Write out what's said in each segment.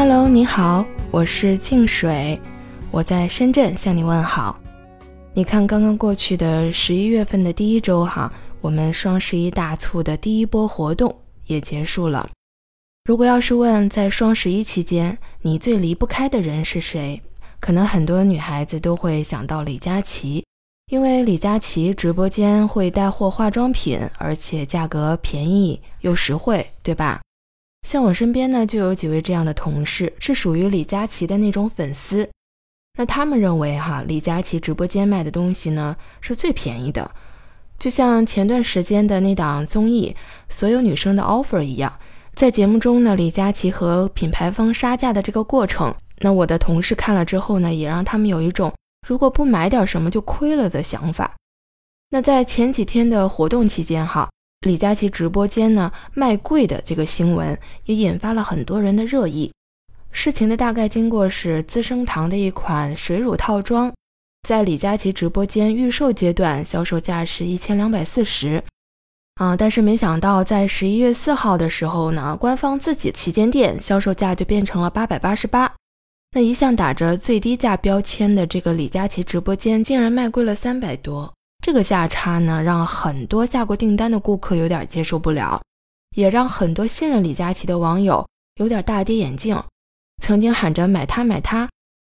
Hello，你好，我是静水，我在深圳向你问好。你看，刚刚过去的十一月份的第一周哈，我们双十一大促的第一波活动也结束了。如果要是问在双十一期间你最离不开的人是谁，可能很多女孩子都会想到李佳琦，因为李佳琦直播间会带货化妆品，而且价格便宜又实惠，对吧？像我身边呢，就有几位这样的同事，是属于李佳琦的那种粉丝。那他们认为哈，李佳琦直播间卖的东西呢是最便宜的，就像前段时间的那档综艺《所有女生的 offer》一样，在节目中呢，李佳琦和品牌方杀价的这个过程，那我的同事看了之后呢，也让他们有一种如果不买点什么就亏了的想法。那在前几天的活动期间哈。李佳琦直播间呢卖贵的这个新闻也引发了很多人的热议。事情的大概经过是资生堂的一款水乳套装，在李佳琦直播间预售阶段销售价是一千两百四十，啊，但是没想到在十一月四号的时候呢，官方自己旗舰店销售价就变成了八百八十八。那一向打着最低价标签的这个李佳琦直播间，竟然卖贵了三百多。这个价差呢，让很多下过订单的顾客有点接受不了，也让很多信任李佳琦的网友有点大跌眼镜。曾经喊着买它买它，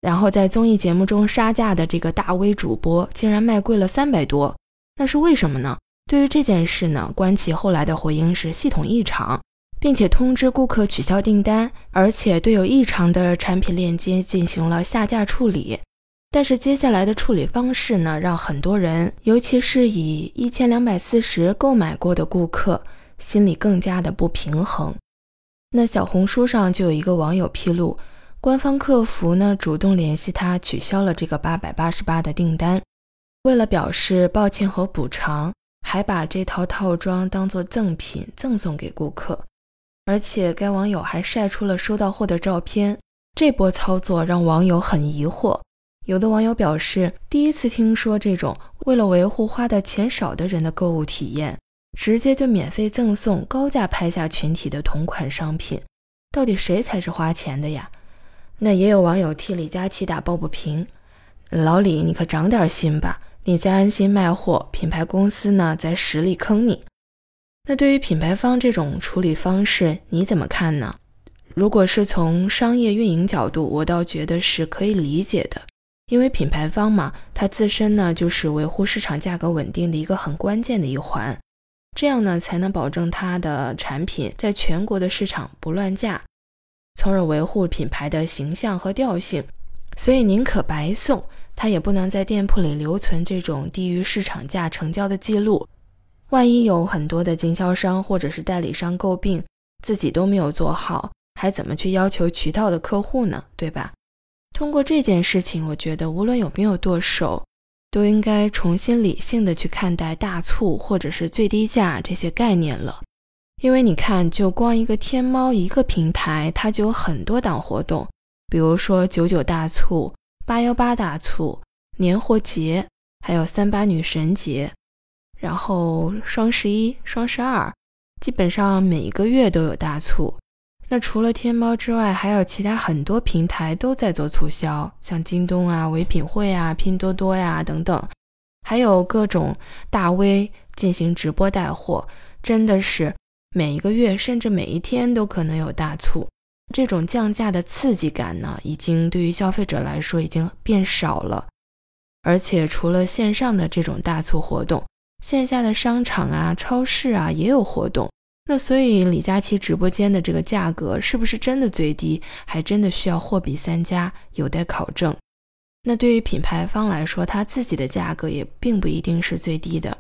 然后在综艺节目中杀价的这个大 V 主播，竟然卖贵了三百多，那是为什么呢？对于这件事呢，关奇后来的回应是系统异常，并且通知顾客取消订单，而且对有异常的产品链接进行了下架处理。但是接下来的处理方式呢，让很多人，尤其是以一千两百四十购买过的顾客，心里更加的不平衡。那小红书上就有一个网友披露，官方客服呢主动联系他，取消了这个八百八十八的订单。为了表示抱歉和补偿，还把这套套装当做赠品赠送给顾客，而且该网友还晒出了收到货的照片。这波操作让网友很疑惑。有的网友表示，第一次听说这种为了维护花的钱少的人的购物体验，直接就免费赠送高价拍下群体的同款商品，到底谁才是花钱的呀？那也有网友替李佳琦打抱不平，老李你可长点心吧，你再安心卖货，品牌公司呢在实力坑你。那对于品牌方这种处理方式，你怎么看呢？如果是从商业运营角度，我倒觉得是可以理解的。因为品牌方嘛，它自身呢就是维护市场价格稳定的一个很关键的一环，这样呢才能保证它的产品在全国的市场不乱价，从而维护品牌的形象和调性。所以宁可白送，它也不能在店铺里留存这种低于市场价成交的记录。万一有很多的经销商或者是代理商诟病自己都没有做好，还怎么去要求渠道的客户呢？对吧？通过这件事情，我觉得无论有没有剁手，都应该重新理性的去看待大促或者是最低价这些概念了。因为你看，就光一个天猫一个平台，它就有很多档活动，比如说九九大促、八幺八大促、年货节，还有三八女神节，然后双十一、双十二，基本上每一个月都有大促。那除了天猫之外，还有其他很多平台都在做促销，像京东啊、唯品会啊、拼多多呀等等，还有各种大 V 进行直播带货，真的是每一个月甚至每一天都可能有大促。这种降价的刺激感呢，已经对于消费者来说已经变少了。而且除了线上的这种大促活动，线下的商场啊、超市啊也有活动。那所以李佳琦直播间的这个价格是不是真的最低，还真的需要货比三家，有待考证。那对于品牌方来说，他自己的价格也并不一定是最低的。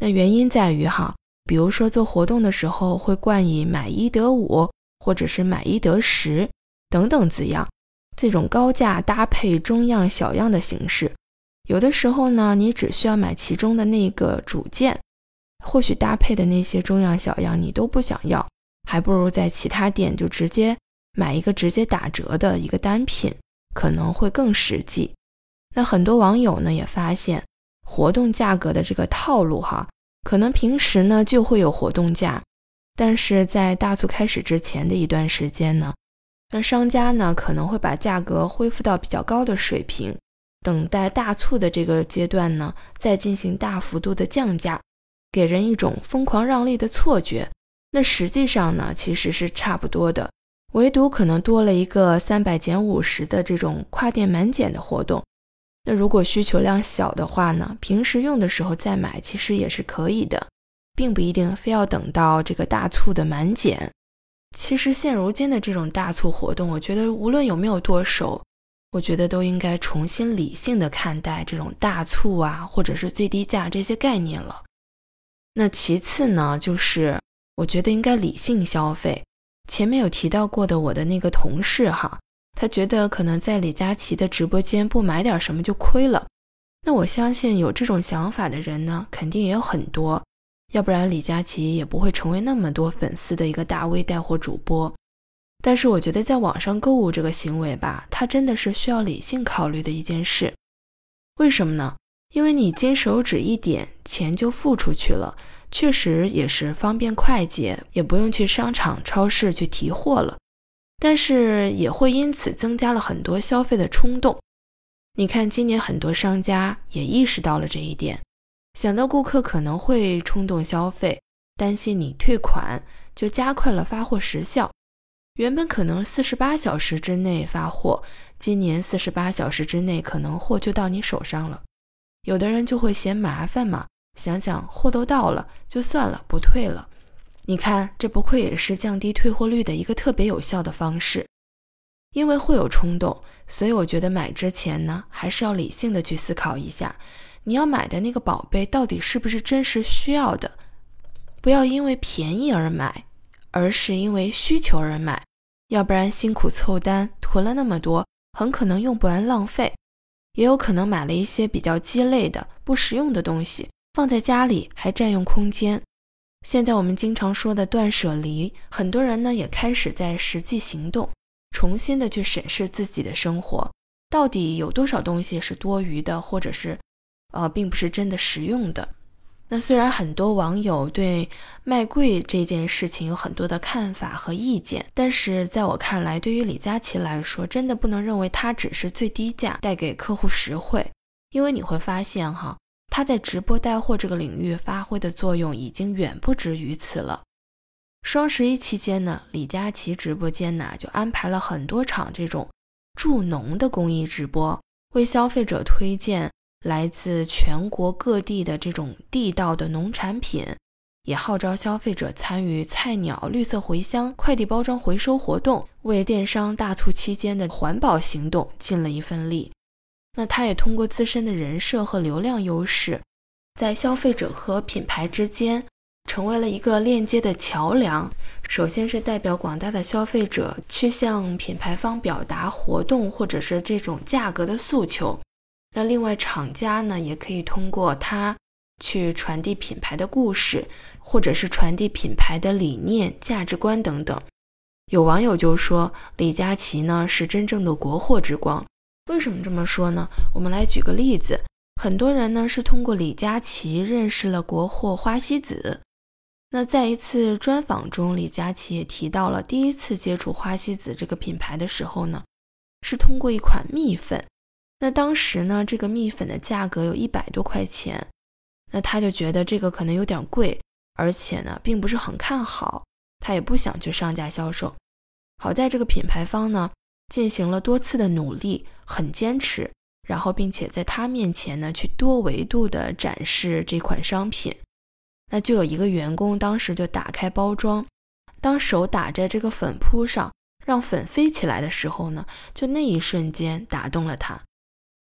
那原因在于哈，比如说做活动的时候会冠以买一得五，或者是买一得十等等字样，这种高价搭配中样小样的形式，有的时候呢，你只需要买其中的那个主件。或许搭配的那些中样小样你都不想要，还不如在其他店就直接买一个直接打折的一个单品，可能会更实际。那很多网友呢也发现活动价格的这个套路哈，可能平时呢就会有活动价，但是在大促开始之前的一段时间呢，那商家呢可能会把价格恢复到比较高的水平，等待大促的这个阶段呢，再进行大幅度的降价，给人一种疯狂让利的错觉。那实际上呢，其实是差不多的，唯独可能多了一个三百减五十的这种跨店满减的活动。那如果需求量小的话呢，平时用的时候再买，其实也是可以的，并不一定非要等到这个大促的满减。其实现如今的这种大促活动，我觉得无论有没有剁手，我觉得都应该重新理性的看待这种大促啊，或者是最低价这些概念了。那其次呢，就是我觉得应该理性消费。前面有提到过的我的那个同事哈，他觉得可能在李佳琦的直播间不买点什么就亏了。那我相信有这种想法的人呢，肯定也有很多。要不然李佳琦也不会成为那么多粉丝的一个大 V 带货主播。但是我觉得在网上购物这个行为吧，它真的是需要理性考虑的一件事。为什么呢？因为你金手指一点，钱就付出去了，确实也是方便快捷，也不用去商场、超市去提货了。但是也会因此增加了很多消费的冲动。你看，今年很多商家也意识到了这一点。想到顾客可能会冲动消费，担心你退款，就加快了发货时效。原本可能四十八小时之内发货，今年四十八小时之内可能货就到你手上了。有的人就会嫌麻烦嘛，想想货都到了，就算了，不退了。你看，这不愧也是降低退货率的一个特别有效的方式。因为会有冲动，所以我觉得买之前呢，还是要理性的去思考一下。你要买的那个宝贝到底是不是真实需要的？不要因为便宜而买，而是因为需求而买。要不然辛苦凑单囤了那么多，很可能用不完浪费，也有可能买了一些比较鸡肋的不实用的东西，放在家里还占用空间。现在我们经常说的断舍离，很多人呢也开始在实际行动，重新的去审视自己的生活，到底有多少东西是多余的，或者是。呃，并不是真的实用的。那虽然很多网友对卖贵这件事情有很多的看法和意见，但是在我看来，对于李佳琦来说，真的不能认为他只是最低价带给客户实惠，因为你会发现哈，他在直播带货这个领域发挥的作用已经远不止于此了。双十一期间呢，李佳琦直播间呢就安排了很多场这种助农的公益直播，为消费者推荐。来自全国各地的这种地道的农产品，也号召消费者参与菜鸟绿色回乡快递包装回收活动，为电商大促期间的环保行动尽了一份力。那他也通过自身的人设和流量优势，在消费者和品牌之间成为了一个链接的桥梁。首先是代表广大的消费者去向品牌方表达活动或者是这种价格的诉求。那另外，厂家呢也可以通过它去传递品牌的故事，或者是传递品牌的理念、价值观等等。有网友就说，李佳琦呢是真正的国货之光。为什么这么说呢？我们来举个例子，很多人呢是通过李佳琦认识了国货花西子。那在一次专访中，李佳琦也提到了第一次接触花西子这个品牌的时候呢，是通过一款蜜粉。那当时呢，这个蜜粉的价格有一百多块钱，那他就觉得这个可能有点贵，而且呢，并不是很看好，他也不想去上架销售。好在这个品牌方呢，进行了多次的努力，很坚持，然后并且在他面前呢，去多维度的展示这款商品。那就有一个员工当时就打开包装，当手打在这个粉扑上，让粉飞起来的时候呢，就那一瞬间打动了他。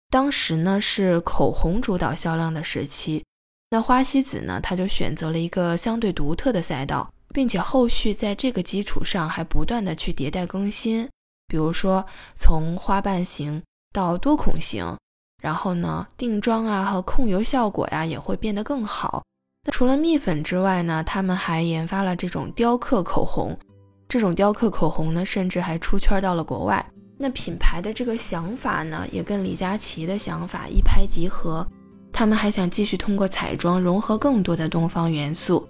当时呢是口红主导销量的时期，那花西子呢，他就选择了一个相对独特的赛道，并且后续在这个基础上还不断的去迭代更新，比如说从花瓣型到多孔型，然后呢定妆啊和控油效果呀也会变得更好。那除了蜜粉之外呢，他们还研发了这种雕刻口红，这种雕刻口红呢，甚至还出圈到了国外。那品牌的这个想法呢，也跟李佳琦的想法一拍即合。他们还想继续通过彩妆融合更多的东方元素，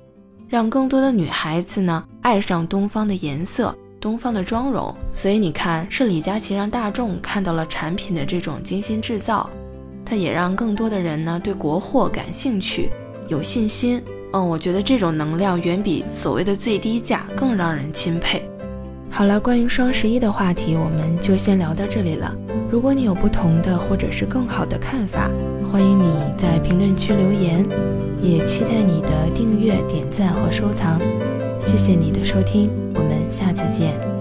让更多的女孩子呢爱上东方的颜色、东方的妆容。所以你看，是李佳琦让大众看到了产品的这种精心制造，它也让更多的人呢对国货感兴趣、有信心。嗯，我觉得这种能量远比所谓的最低价更让人钦佩。好了，关于双十一的话题，我们就先聊到这里了。如果你有不同的或者是更好的看法，欢迎你在评论区留言，也期待你的订阅、点赞和收藏。谢谢你的收听，我们下次见。